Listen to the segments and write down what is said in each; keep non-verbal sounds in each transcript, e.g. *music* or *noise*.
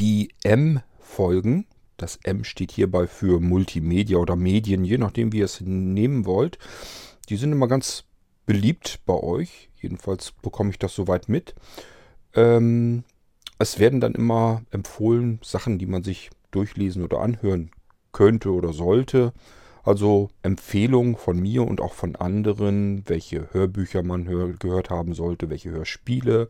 Die M-Folgen, das M steht hierbei für Multimedia oder Medien, je nachdem wie ihr es nehmen wollt, die sind immer ganz beliebt bei euch. Jedenfalls bekomme ich das soweit mit. Ähm, es werden dann immer empfohlen Sachen, die man sich durchlesen oder anhören könnte oder sollte. Also Empfehlungen von mir und auch von anderen, welche Hörbücher man hör gehört haben sollte, welche Hörspiele,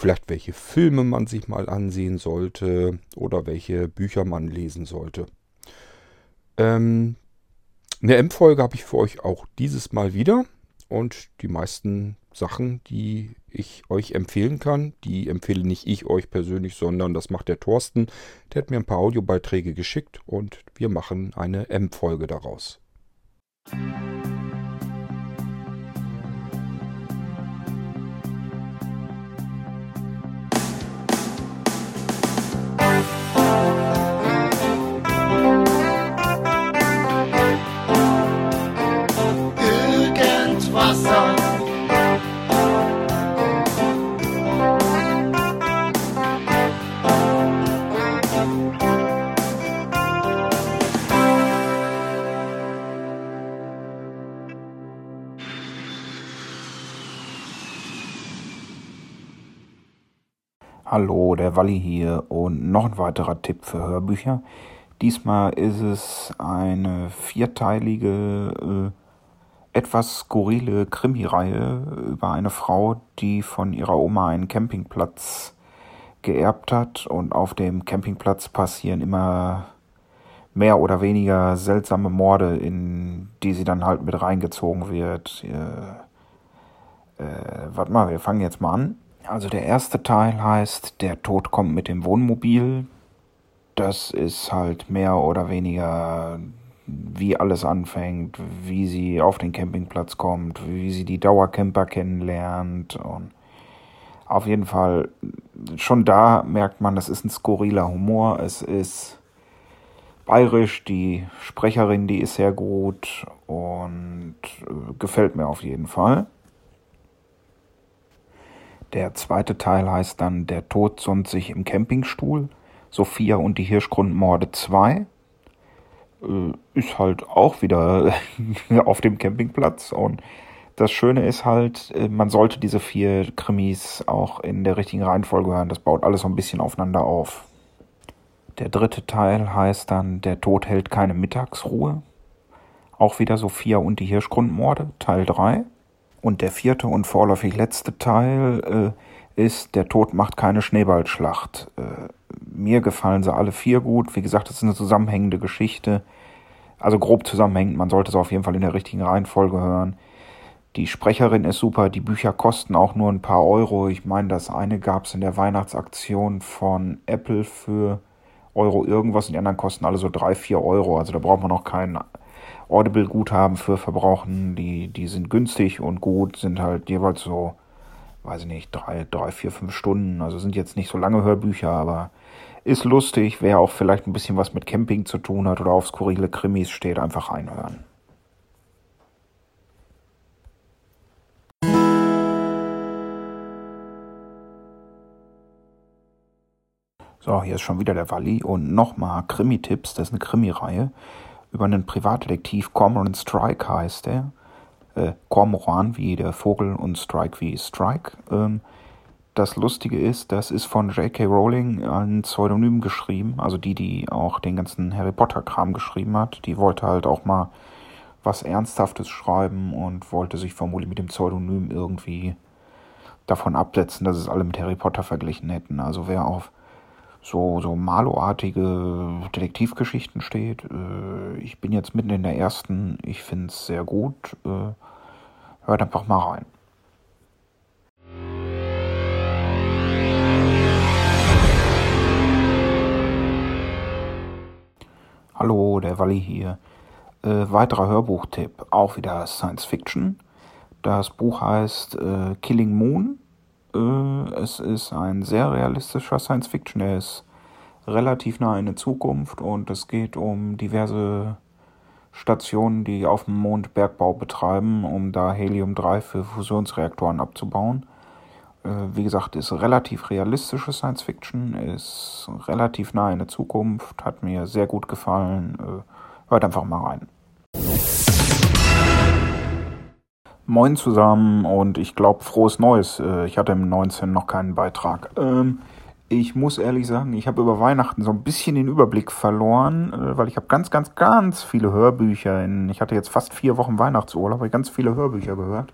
vielleicht welche Filme man sich mal ansehen sollte oder welche Bücher man lesen sollte. Ähm, eine M-Folge habe ich für euch auch dieses Mal wieder und die meisten Sachen, die ich euch empfehlen kann, die empfehle nicht ich euch persönlich, sondern das macht der Thorsten. Der hat mir ein paar Audiobeiträge geschickt und wir machen eine M-Folge daraus. Hallo, der Walli hier und noch ein weiterer Tipp für Hörbücher. Diesmal ist es eine vierteilige, äh, etwas skurrile Krimireihe über eine Frau, die von ihrer Oma einen Campingplatz geerbt hat und auf dem Campingplatz passieren immer mehr oder weniger seltsame Morde, in die sie dann halt mit reingezogen wird. Äh, äh, warte mal, wir fangen jetzt mal an. Also der erste Teil heißt Der Tod kommt mit dem Wohnmobil. Das ist halt mehr oder weniger wie alles anfängt, wie sie auf den Campingplatz kommt, wie sie die Dauercamper kennenlernt und auf jeden Fall schon da merkt man, das ist ein skurriler Humor. Es ist bayerisch, die Sprecherin, die ist sehr gut und äh, gefällt mir auf jeden Fall. Der zweite Teil heißt dann Der Tod sonnt sich im Campingstuhl. Sophia und die Hirschgrundmorde 2. Äh, ist halt auch wieder *laughs* auf dem Campingplatz. Und das Schöne ist halt, äh, man sollte diese vier Krimis auch in der richtigen Reihenfolge hören. Das baut alles so ein bisschen aufeinander auf. Der dritte Teil heißt dann Der Tod hält keine Mittagsruhe. Auch wieder Sophia und die Hirschgrundmorde, Teil 3. Und der vierte und vorläufig letzte Teil äh, ist Der Tod macht keine Schneeballschlacht. Äh, mir gefallen sie alle vier gut. Wie gesagt, es ist eine zusammenhängende Geschichte. Also grob zusammenhängend. Man sollte es auf jeden Fall in der richtigen Reihenfolge hören. Die Sprecherin ist super. Die Bücher kosten auch nur ein paar Euro. Ich meine, das eine gab es in der Weihnachtsaktion von Apple für Euro irgendwas und die anderen kosten alle so drei, vier Euro. Also da braucht man auch keinen Audible-Guthaben für verbrauchen. Die, die sind günstig und gut, sind halt jeweils so, weiß ich nicht, drei, drei, vier, fünf Stunden. Also sind jetzt nicht so lange Hörbücher, aber ist lustig. Wer auch vielleicht ein bisschen was mit Camping zu tun hat oder auf skurrile Krimis steht, einfach reinhören. So, hier ist schon wieder der Walli und nochmal Krimi-Tipps. Das ist eine Krimi-Reihe über einen Privatdetektiv, Cormoran Strike heißt er. Äh, Cormoran wie der Vogel und Strike wie Strike. Ähm, das Lustige ist, das ist von J.K. Rowling ein Pseudonym geschrieben, also die, die auch den ganzen Harry Potter-Kram geschrieben hat. Die wollte halt auch mal was Ernsthaftes schreiben und wollte sich vermutlich mit dem Pseudonym irgendwie davon absetzen, dass es alle mit Harry Potter verglichen hätten. Also wer auf so, so Malo-artige Detektivgeschichten steht. Äh, ich bin jetzt mitten in der ersten. Ich finde es sehr gut. Äh, hört einfach mal rein. Hallo, der Walli hier. Äh, weiterer Hörbuchtipp, auch wieder Science Fiction. Das Buch heißt äh, Killing Moon es ist ein sehr realistischer Science Fiction. Er ist relativ nah in der Zukunft und es geht um diverse Stationen, die auf dem Mond Bergbau betreiben, um da Helium-3 für Fusionsreaktoren abzubauen. Äh, wie gesagt, ist relativ realistische Science Fiction, ist relativ nah in der Zukunft, hat mir sehr gut gefallen. Äh, hört einfach mal rein. Moin zusammen und ich glaube frohes Neues. Äh, ich hatte im 19 noch keinen Beitrag. Ähm, ich muss ehrlich sagen, ich habe über Weihnachten so ein bisschen den Überblick verloren, weil ich habe ganz, ganz, ganz viele Hörbücher. In, ich hatte jetzt fast vier Wochen Weihnachtsurlaub, habe ich ganz viele Hörbücher gehört.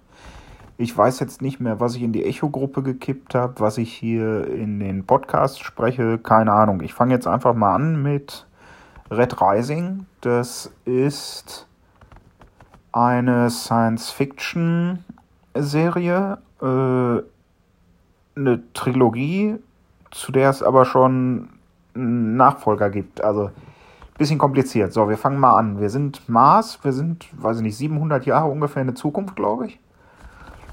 Ich weiß jetzt nicht mehr, was ich in die Echo-Gruppe gekippt habe, was ich hier in den Podcast spreche. Keine Ahnung. Ich fange jetzt einfach mal an mit Red Rising. Das ist eine Science-Fiction-Serie, äh, eine Trilogie, zu der es aber schon einen Nachfolger gibt. Also bisschen kompliziert. So, wir fangen mal an. Wir sind Mars, wir sind, weiß ich nicht, 700 Jahre ungefähr in der Zukunft, glaube ich.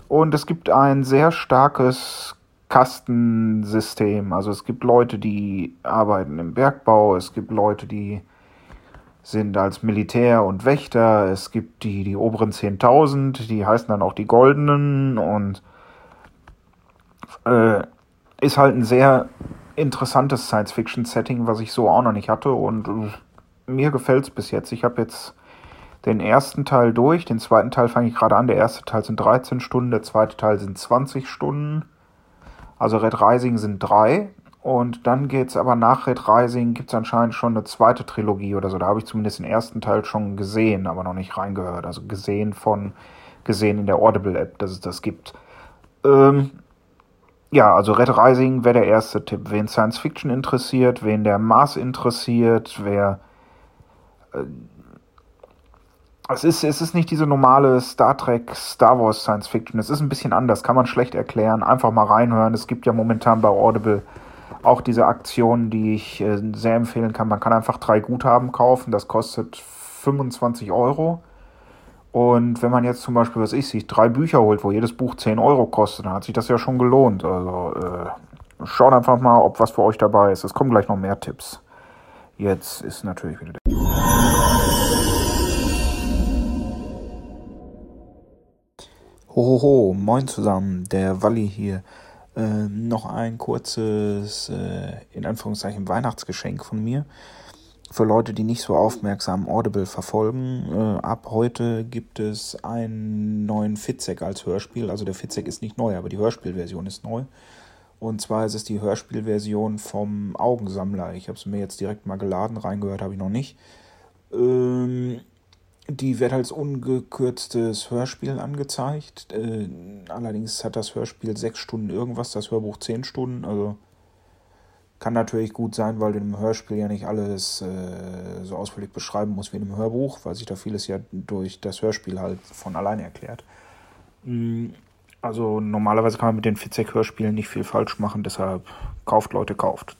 Und es gibt ein sehr starkes Kastensystem. Also es gibt Leute, die arbeiten im Bergbau, es gibt Leute, die sind als Militär und Wächter, es gibt die, die oberen 10.000, die heißen dann auch die Goldenen und äh, ist halt ein sehr interessantes Science-Fiction-Setting, was ich so auch noch nicht hatte und äh, mir gefällt es bis jetzt. Ich habe jetzt den ersten Teil durch. Den zweiten Teil fange ich gerade an. Der erste Teil sind 13 Stunden, der zweite Teil sind 20 Stunden. Also Red Rising sind drei. Und dann geht es aber nach Red Rising, gibt es anscheinend schon eine zweite Trilogie oder so. Da habe ich zumindest den ersten Teil schon gesehen, aber noch nicht reingehört. Also gesehen von, gesehen in der Audible-App, dass es das gibt. Ähm, ja, also Red Rising wäre der erste Tipp. Wen Science Fiction interessiert, wen der Mars interessiert, wer äh, es ist, es ist nicht diese normale Star Trek, Star Wars Science Fiction. Es ist ein bisschen anders, kann man schlecht erklären. Einfach mal reinhören. Es gibt ja momentan bei Audible auch diese Aktion, die ich äh, sehr empfehlen kann. Man kann einfach drei Guthaben kaufen. Das kostet 25 Euro. Und wenn man jetzt zum Beispiel, was ich, sich drei Bücher holt, wo jedes Buch 10 Euro kostet, dann hat sich das ja schon gelohnt. Also äh, schaut einfach mal, ob was für euch dabei ist. Es kommen gleich noch mehr Tipps. Jetzt ist natürlich wieder der. Hohoho, moin zusammen, der Walli hier. Äh, noch ein kurzes, äh, in Anführungszeichen, Weihnachtsgeschenk von mir. Für Leute, die nicht so aufmerksam Audible verfolgen. Äh, ab heute gibt es einen neuen Fitzek als Hörspiel. Also der Fitzek ist nicht neu, aber die Hörspielversion ist neu. Und zwar ist es die Hörspielversion vom Augensammler. Ich habe es mir jetzt direkt mal geladen, reingehört habe ich noch nicht. Ähm, die wird als ungekürztes Hörspiel angezeigt. Äh, allerdings hat das Hörspiel sechs Stunden irgendwas, das Hörbuch zehn Stunden. Also kann natürlich gut sein, weil du im Hörspiel ja nicht alles äh, so ausführlich beschreiben musst wie in einem Hörbuch, weil sich da vieles ja durch das Hörspiel halt von alleine erklärt. Mm, also normalerweise kann man mit den Fitzek-Hörspielen nicht viel falsch machen, deshalb kauft Leute, kauft.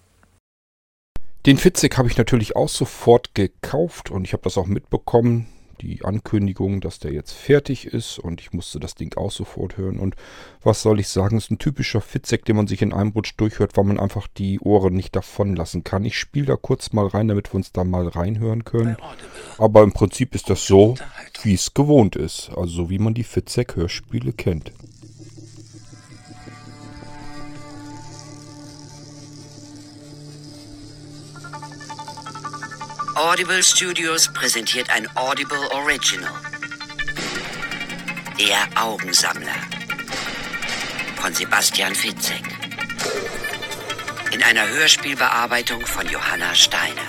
Den Fitzek habe ich natürlich auch sofort gekauft und ich habe das auch mitbekommen die Ankündigung, dass der jetzt fertig ist und ich musste das Ding auch sofort hören. Und was soll ich sagen, ist ein typischer Fitzek, den man sich in einem Rutsch durchhört, weil man einfach die Ohren nicht davon lassen kann. Ich spiele da kurz mal rein, damit wir uns da mal reinhören können. Aber im Prinzip ist das so, wie es gewohnt ist. Also so wie man die Fitzek-Hörspiele kennt. Audible Studios präsentiert ein Audible Original. Der Augensammler von Sebastian Fitzek. In einer Hörspielbearbeitung von Johanna Steiner.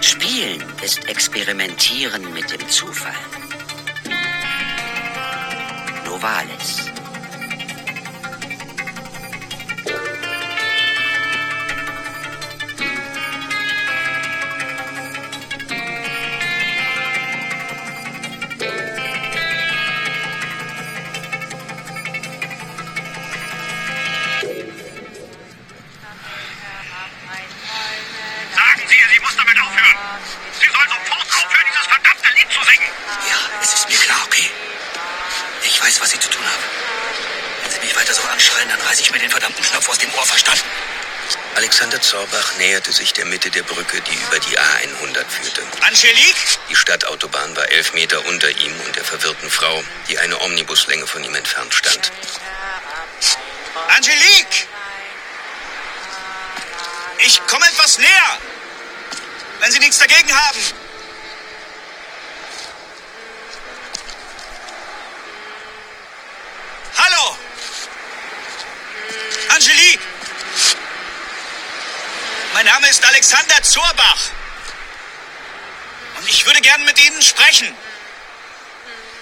Spielen ist Experimentieren mit dem Zufall. Vales. Brücke, die über die A100 führte. Angelique? Die Stadtautobahn war elf Meter unter ihm und der verwirrten Frau, die eine Omnibuslänge von ihm entfernt stand. Angelique! Ich komme etwas näher! Wenn Sie nichts dagegen haben. Hallo! Angelique! Mein Name ist Alexander Zorbach. Und ich würde gern mit Ihnen sprechen.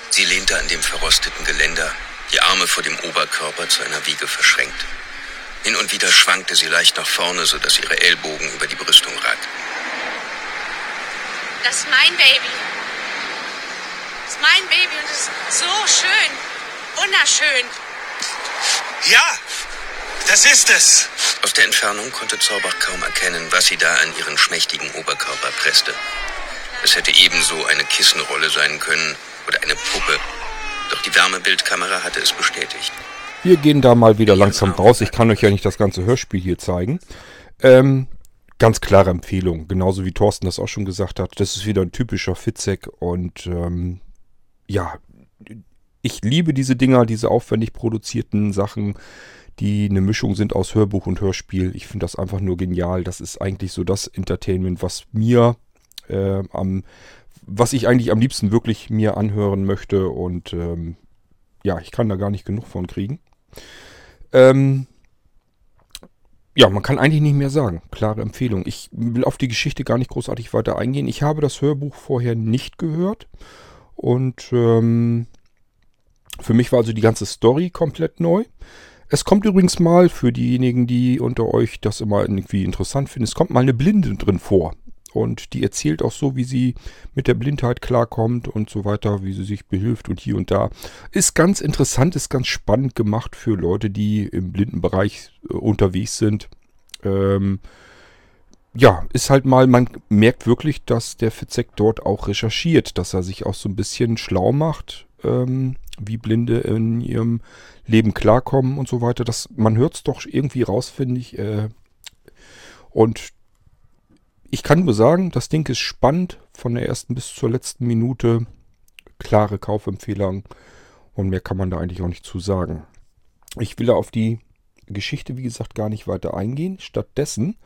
Sie lehnte an dem verrosteten Geländer, die Arme vor dem Oberkörper zu einer Wiege verschränkt. Hin und wieder schwankte sie leicht nach vorne, sodass ihre Ellbogen über die Brüstung ragten. Das ist mein Baby. Das ist mein Baby und es ist so schön. Wunderschön. Ja, das ist es. Aus der Entfernung konnte Zorbach kaum erkennen, was sie da an ihren schmächtigen Oberkörper presste. Es hätte ebenso eine Kissenrolle sein können oder eine Puppe. Doch die Wärmebildkamera hatte es bestätigt. Wir gehen da mal wieder langsam raus. Ich kann euch ja nicht das ganze Hörspiel hier zeigen. Ähm, ganz klare Empfehlung. Genauso wie Thorsten das auch schon gesagt hat. Das ist wieder ein typischer Fitzek. Und ähm, ja, ich liebe diese Dinger, diese aufwendig produzierten Sachen, die eine Mischung sind aus Hörbuch und Hörspiel. Ich finde das einfach nur genial. Das ist eigentlich so das Entertainment, was mir äh, am, was ich eigentlich am liebsten wirklich mir anhören möchte. Und ähm, ja, ich kann da gar nicht genug von kriegen. Ähm, ja, man kann eigentlich nicht mehr sagen. Klare Empfehlung. Ich will auf die Geschichte gar nicht großartig weiter eingehen. Ich habe das Hörbuch vorher nicht gehört. Und ähm, für mich war also die ganze Story komplett neu. Es kommt übrigens mal, für diejenigen, die unter euch das immer irgendwie interessant finden, es kommt mal eine Blinde drin vor. Und die erzählt auch so, wie sie mit der Blindheit klarkommt und so weiter, wie sie sich behilft und hier und da. Ist ganz interessant, ist ganz spannend gemacht für Leute, die im Blindenbereich äh, unterwegs sind. Ähm, ja, ist halt mal, man merkt wirklich, dass der Fitzek dort auch recherchiert, dass er sich auch so ein bisschen schlau macht, ähm, wie Blinde in ihrem Leben klarkommen und so weiter. Das, man hört es doch irgendwie raus, finde ich. Äh, und ich kann nur sagen, das Ding ist spannend von der ersten bis zur letzten Minute. Klare Kaufempfehlung und mehr kann man da eigentlich auch nicht zu sagen. Ich will da auf die Geschichte, wie gesagt, gar nicht weiter eingehen. Stattdessen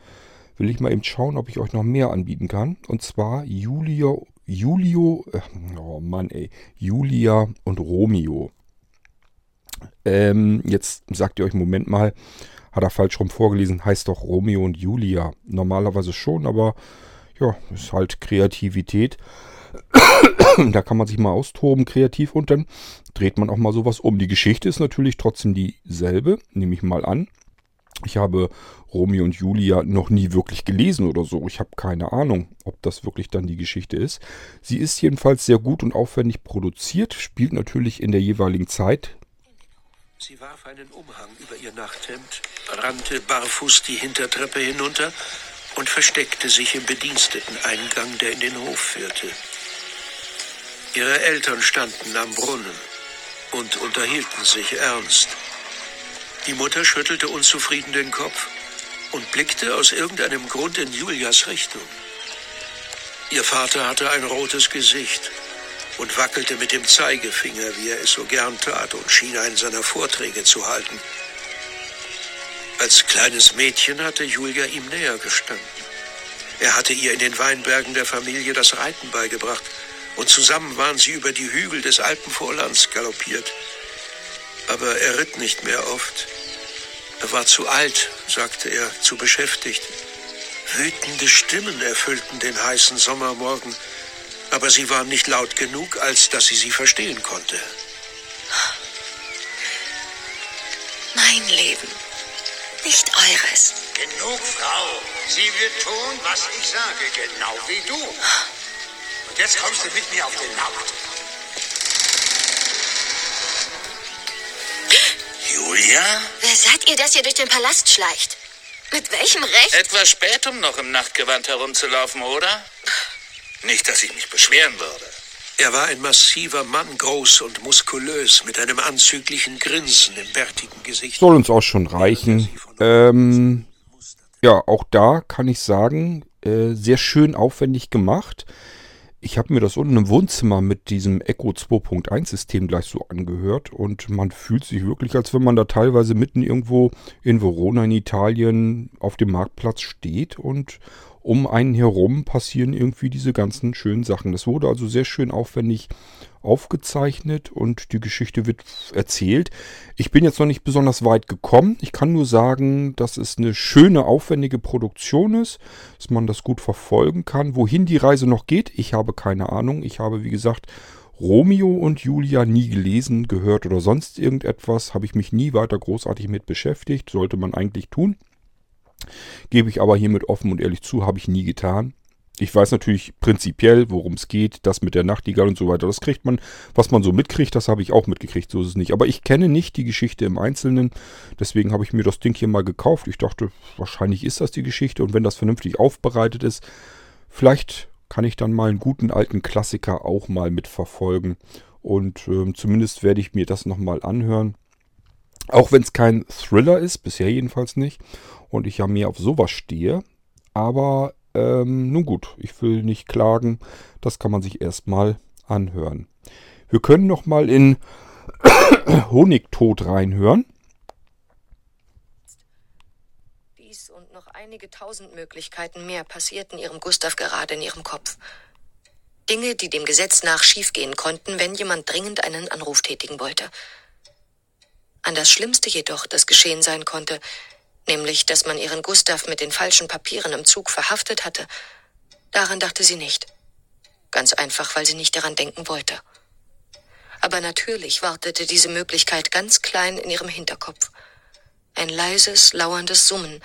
will ich mal eben schauen, ob ich euch noch mehr anbieten kann. Und zwar Julio, Julio, äh, oh Mann ey, Julia und Romeo. Ähm, jetzt sagt ihr euch, Moment mal, hat er falsch rum vorgelesen, heißt doch Romeo und Julia. Normalerweise schon, aber ja, ist halt Kreativität. *coughs* da kann man sich mal austoben, kreativ, und dann dreht man auch mal sowas um. Die Geschichte ist natürlich trotzdem dieselbe, nehme ich mal an. Ich habe Romeo und Julia noch nie wirklich gelesen oder so. Ich habe keine Ahnung, ob das wirklich dann die Geschichte ist. Sie ist jedenfalls sehr gut und aufwendig produziert, spielt natürlich in der jeweiligen Zeit Sie warf einen Umhang über ihr Nachthemd, rannte barfuß die Hintertreppe hinunter und versteckte sich im Bediensteteneingang, der in den Hof führte. Ihre Eltern standen am Brunnen und unterhielten sich ernst. Die Mutter schüttelte unzufrieden den Kopf und blickte aus irgendeinem Grund in Julias Richtung. Ihr Vater hatte ein rotes Gesicht und wackelte mit dem Zeigefinger, wie er es so gern tat, und schien einen seiner Vorträge zu halten. Als kleines Mädchen hatte Julia ihm näher gestanden. Er hatte ihr in den Weinbergen der Familie das Reiten beigebracht, und zusammen waren sie über die Hügel des Alpenvorlands galoppiert. Aber er ritt nicht mehr oft. Er war zu alt, sagte er, zu beschäftigt. Wütende Stimmen erfüllten den heißen Sommermorgen, aber sie waren nicht laut genug, als dass sie sie verstehen konnte. Mein Leben, nicht eures. Genug, Frau. Sie wird tun, was ich sage, genau wie du. Und jetzt kommst du mit mir auf den Markt. Julia? Wer seid ihr, dass ihr durch den Palast schleicht? Mit welchem Recht? Etwas spät, um noch im Nachtgewand herumzulaufen, oder? Nicht, dass ich mich beschweren würde. Er war ein massiver Mann, groß und muskulös, mit einem anzüglichen Grinsen im bärtigen Gesicht. Soll uns auch schon reichen. Ähm, Ja, auch da kann ich sagen, äh, sehr schön aufwendig gemacht. Ich habe mir das unten im Wohnzimmer mit diesem Echo 2.1 System gleich so angehört und man fühlt sich wirklich, als wenn man da teilweise mitten irgendwo in Verona in Italien auf dem Marktplatz steht und um einen herum passieren irgendwie diese ganzen schönen Sachen. Das wurde also sehr schön aufwendig aufgezeichnet und die Geschichte wird erzählt. Ich bin jetzt noch nicht besonders weit gekommen. Ich kann nur sagen, dass es eine schöne, aufwendige Produktion ist, dass man das gut verfolgen kann. Wohin die Reise noch geht, ich habe keine Ahnung. Ich habe, wie gesagt, Romeo und Julia nie gelesen, gehört oder sonst irgendetwas. Habe ich mich nie weiter großartig mit beschäftigt. Sollte man eigentlich tun. Gebe ich aber hiermit offen und ehrlich zu, habe ich nie getan. Ich weiß natürlich prinzipiell, worum es geht, das mit der Nachtigall und so weiter. Das kriegt man, was man so mitkriegt, das habe ich auch mitgekriegt, so ist es nicht. Aber ich kenne nicht die Geschichte im Einzelnen, deswegen habe ich mir das Ding hier mal gekauft. Ich dachte, wahrscheinlich ist das die Geschichte und wenn das vernünftig aufbereitet ist, vielleicht kann ich dann mal einen guten alten Klassiker auch mal mitverfolgen. Und äh, zumindest werde ich mir das nochmal anhören. Auch wenn es kein Thriller ist, bisher jedenfalls nicht und ich ja mehr auf sowas stehe. Aber ähm, nun gut, ich will nicht klagen. Das kann man sich erstmal anhören. Wir können noch mal in *coughs* Honigtod reinhören. Dies und noch einige tausend Möglichkeiten mehr passierten ihrem Gustav gerade in ihrem Kopf. Dinge, die dem Gesetz nach schiefgehen konnten, wenn jemand dringend einen Anruf tätigen wollte. An das Schlimmste jedoch, das geschehen sein konnte, nämlich dass man ihren Gustav mit den falschen Papieren im Zug verhaftet hatte, daran dachte sie nicht. Ganz einfach, weil sie nicht daran denken wollte. Aber natürlich wartete diese Möglichkeit ganz klein in ihrem Hinterkopf. Ein leises, lauerndes Summen,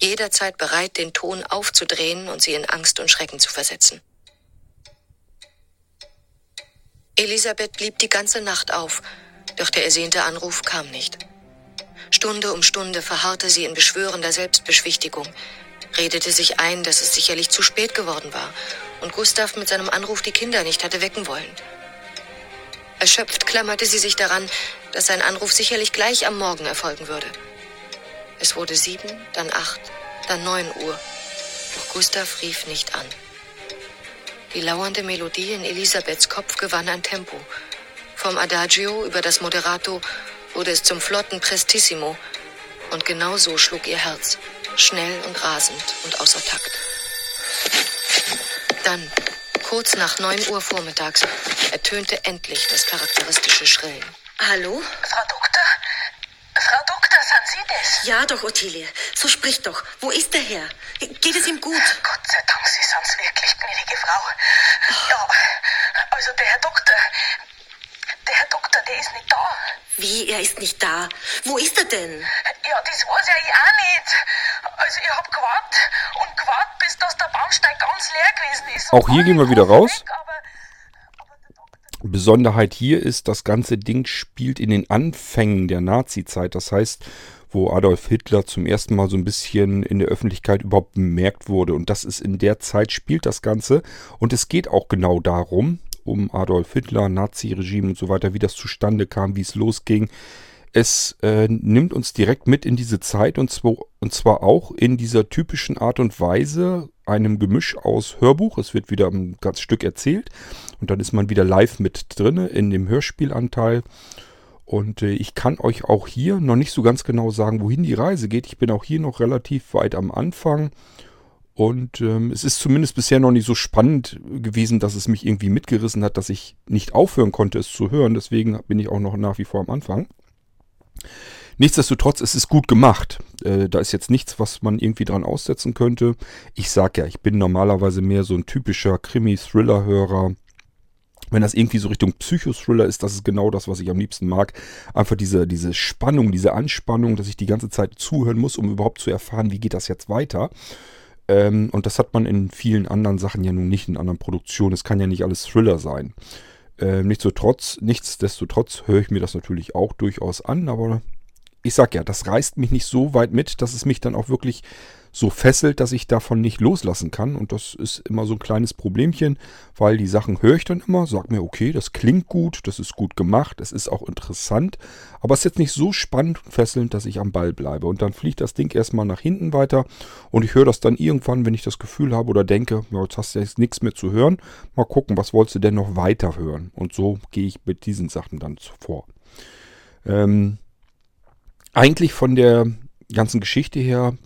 jederzeit bereit, den Ton aufzudrehen und sie in Angst und Schrecken zu versetzen. Elisabeth blieb die ganze Nacht auf, doch der ersehnte Anruf kam nicht. Stunde um Stunde verharrte sie in beschwörender Selbstbeschwichtigung, redete sich ein, dass es sicherlich zu spät geworden war und Gustav mit seinem Anruf die Kinder nicht hatte wecken wollen. Erschöpft klammerte sie sich daran, dass sein Anruf sicherlich gleich am Morgen erfolgen würde. Es wurde sieben, dann acht, dann neun Uhr. Doch Gustav rief nicht an. Die lauernde Melodie in Elisabeths Kopf gewann an Tempo. Vom Adagio über das Moderato wurde es zum flotten Prestissimo. Und genau so schlug ihr Herz. Schnell und rasend und außer Takt. Dann, kurz nach neun Uhr vormittags, ertönte endlich das charakteristische Schrillen. Hallo? Frau Doktor? Frau Doktor, sind Sie das? Ja doch, Ottilie. So sprich doch. Wo ist der Herr? Geht es ihm gut? Gott sei Dank, Sie sind's wirklich, gnädige Frau. Ja, also der Herr Doktor, Herr Doktor, der ist nicht da. Wie, er ist nicht da? Wo ist er denn? Ja, das weiß ja ich auch nicht. Also ich hab gewartet und gewartet, bis das der Bahnsteig ganz leer gewesen ist. Auch hier gehen wir wieder raus. Besonderheit hier ist, das ganze Ding spielt in den Anfängen der Nazi-Zeit. Das heißt, wo Adolf Hitler zum ersten Mal so ein bisschen in der Öffentlichkeit überhaupt bemerkt wurde. Und das ist in der Zeit spielt das Ganze. Und es geht auch genau darum, um Adolf Hitler, Nazi-Regime und so weiter, wie das zustande kam, wie es losging. Es äh, nimmt uns direkt mit in diese Zeit und zwar, und zwar auch in dieser typischen Art und Weise, einem Gemisch aus Hörbuch. Es wird wieder ein ganzes Stück erzählt und dann ist man wieder live mit drinne in dem Hörspielanteil. Und äh, ich kann euch auch hier noch nicht so ganz genau sagen, wohin die Reise geht. Ich bin auch hier noch relativ weit am Anfang und ähm, es ist zumindest bisher noch nicht so spannend gewesen, dass es mich irgendwie mitgerissen hat, dass ich nicht aufhören konnte, es zu hören. Deswegen bin ich auch noch nach wie vor am Anfang. Nichtsdestotrotz, es ist gut gemacht. Äh, da ist jetzt nichts, was man irgendwie dran aussetzen könnte. Ich sag ja, ich bin normalerweise mehr so ein typischer Krimi-Thriller-Hörer. Wenn das irgendwie so Richtung Psychothriller ist, das ist genau das, was ich am liebsten mag. Einfach diese, diese Spannung, diese Anspannung, dass ich die ganze Zeit zuhören muss, um überhaupt zu erfahren, wie geht das jetzt weiter. Ähm, und das hat man in vielen anderen Sachen ja nun nicht, in anderen Produktionen. Es kann ja nicht alles Thriller sein. Ähm, nichtsdestotrotz, nichtsdestotrotz höre ich mir das natürlich auch durchaus an, aber ich sag ja, das reißt mich nicht so weit mit, dass es mich dann auch wirklich so fesselt, dass ich davon nicht loslassen kann. Und das ist immer so ein kleines Problemchen, weil die Sachen höre ich dann immer, sag mir, okay, das klingt gut, das ist gut gemacht, es ist auch interessant, aber es ist jetzt nicht so spannend und fesselnd, dass ich am Ball bleibe. Und dann fliegt das Ding erstmal nach hinten weiter und ich höre das dann irgendwann, wenn ich das Gefühl habe oder denke, ja, jetzt hast du jetzt nichts mehr zu hören, mal gucken, was wolltest du denn noch weiter hören? Und so gehe ich mit diesen Sachen dann vor. Ähm, eigentlich von der ganzen Geschichte her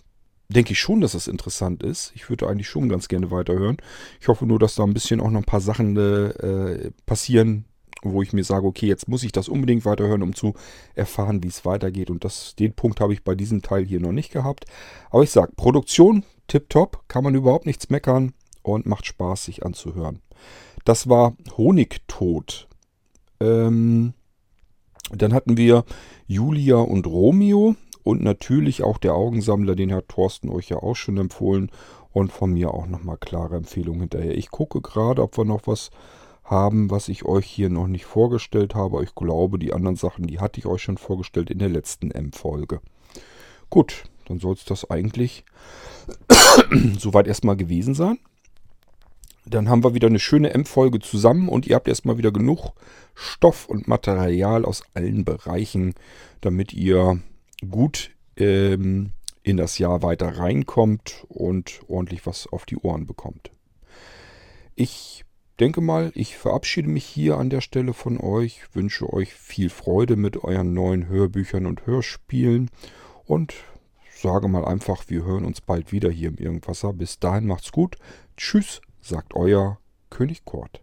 denke ich schon, dass es interessant ist. Ich würde eigentlich schon ganz gerne weiterhören. Ich hoffe nur, dass da ein bisschen auch noch ein paar Sachen äh, passieren, wo ich mir sage, okay, jetzt muss ich das unbedingt weiterhören, um zu erfahren, wie es weitergeht. Und das, den Punkt habe ich bei diesem Teil hier noch nicht gehabt. Aber ich sage, Produktion tipptopp, kann man überhaupt nichts meckern und macht Spaß, sich anzuhören. Das war Honigtod. Ähm, dann hatten wir Julia und Romeo. Und natürlich auch der Augensammler, den hat Thorsten euch ja auch schon empfohlen. Und von mir auch nochmal klare Empfehlung hinterher. Ich gucke gerade, ob wir noch was haben, was ich euch hier noch nicht vorgestellt habe. Ich glaube, die anderen Sachen, die hatte ich euch schon vorgestellt in der letzten M-Folge. Gut, dann soll es das eigentlich *coughs* soweit erstmal gewesen sein. Dann haben wir wieder eine schöne M-Folge zusammen und ihr habt erstmal wieder genug Stoff und Material aus allen Bereichen, damit ihr gut ähm, in das Jahr weiter reinkommt und ordentlich was auf die Ohren bekommt. Ich denke mal, ich verabschiede mich hier an der Stelle von euch, wünsche euch viel Freude mit euren neuen Hörbüchern und Hörspielen und sage mal einfach, wir hören uns bald wieder hier im Irgendwasser. Bis dahin macht's gut. Tschüss, sagt euer König Kort.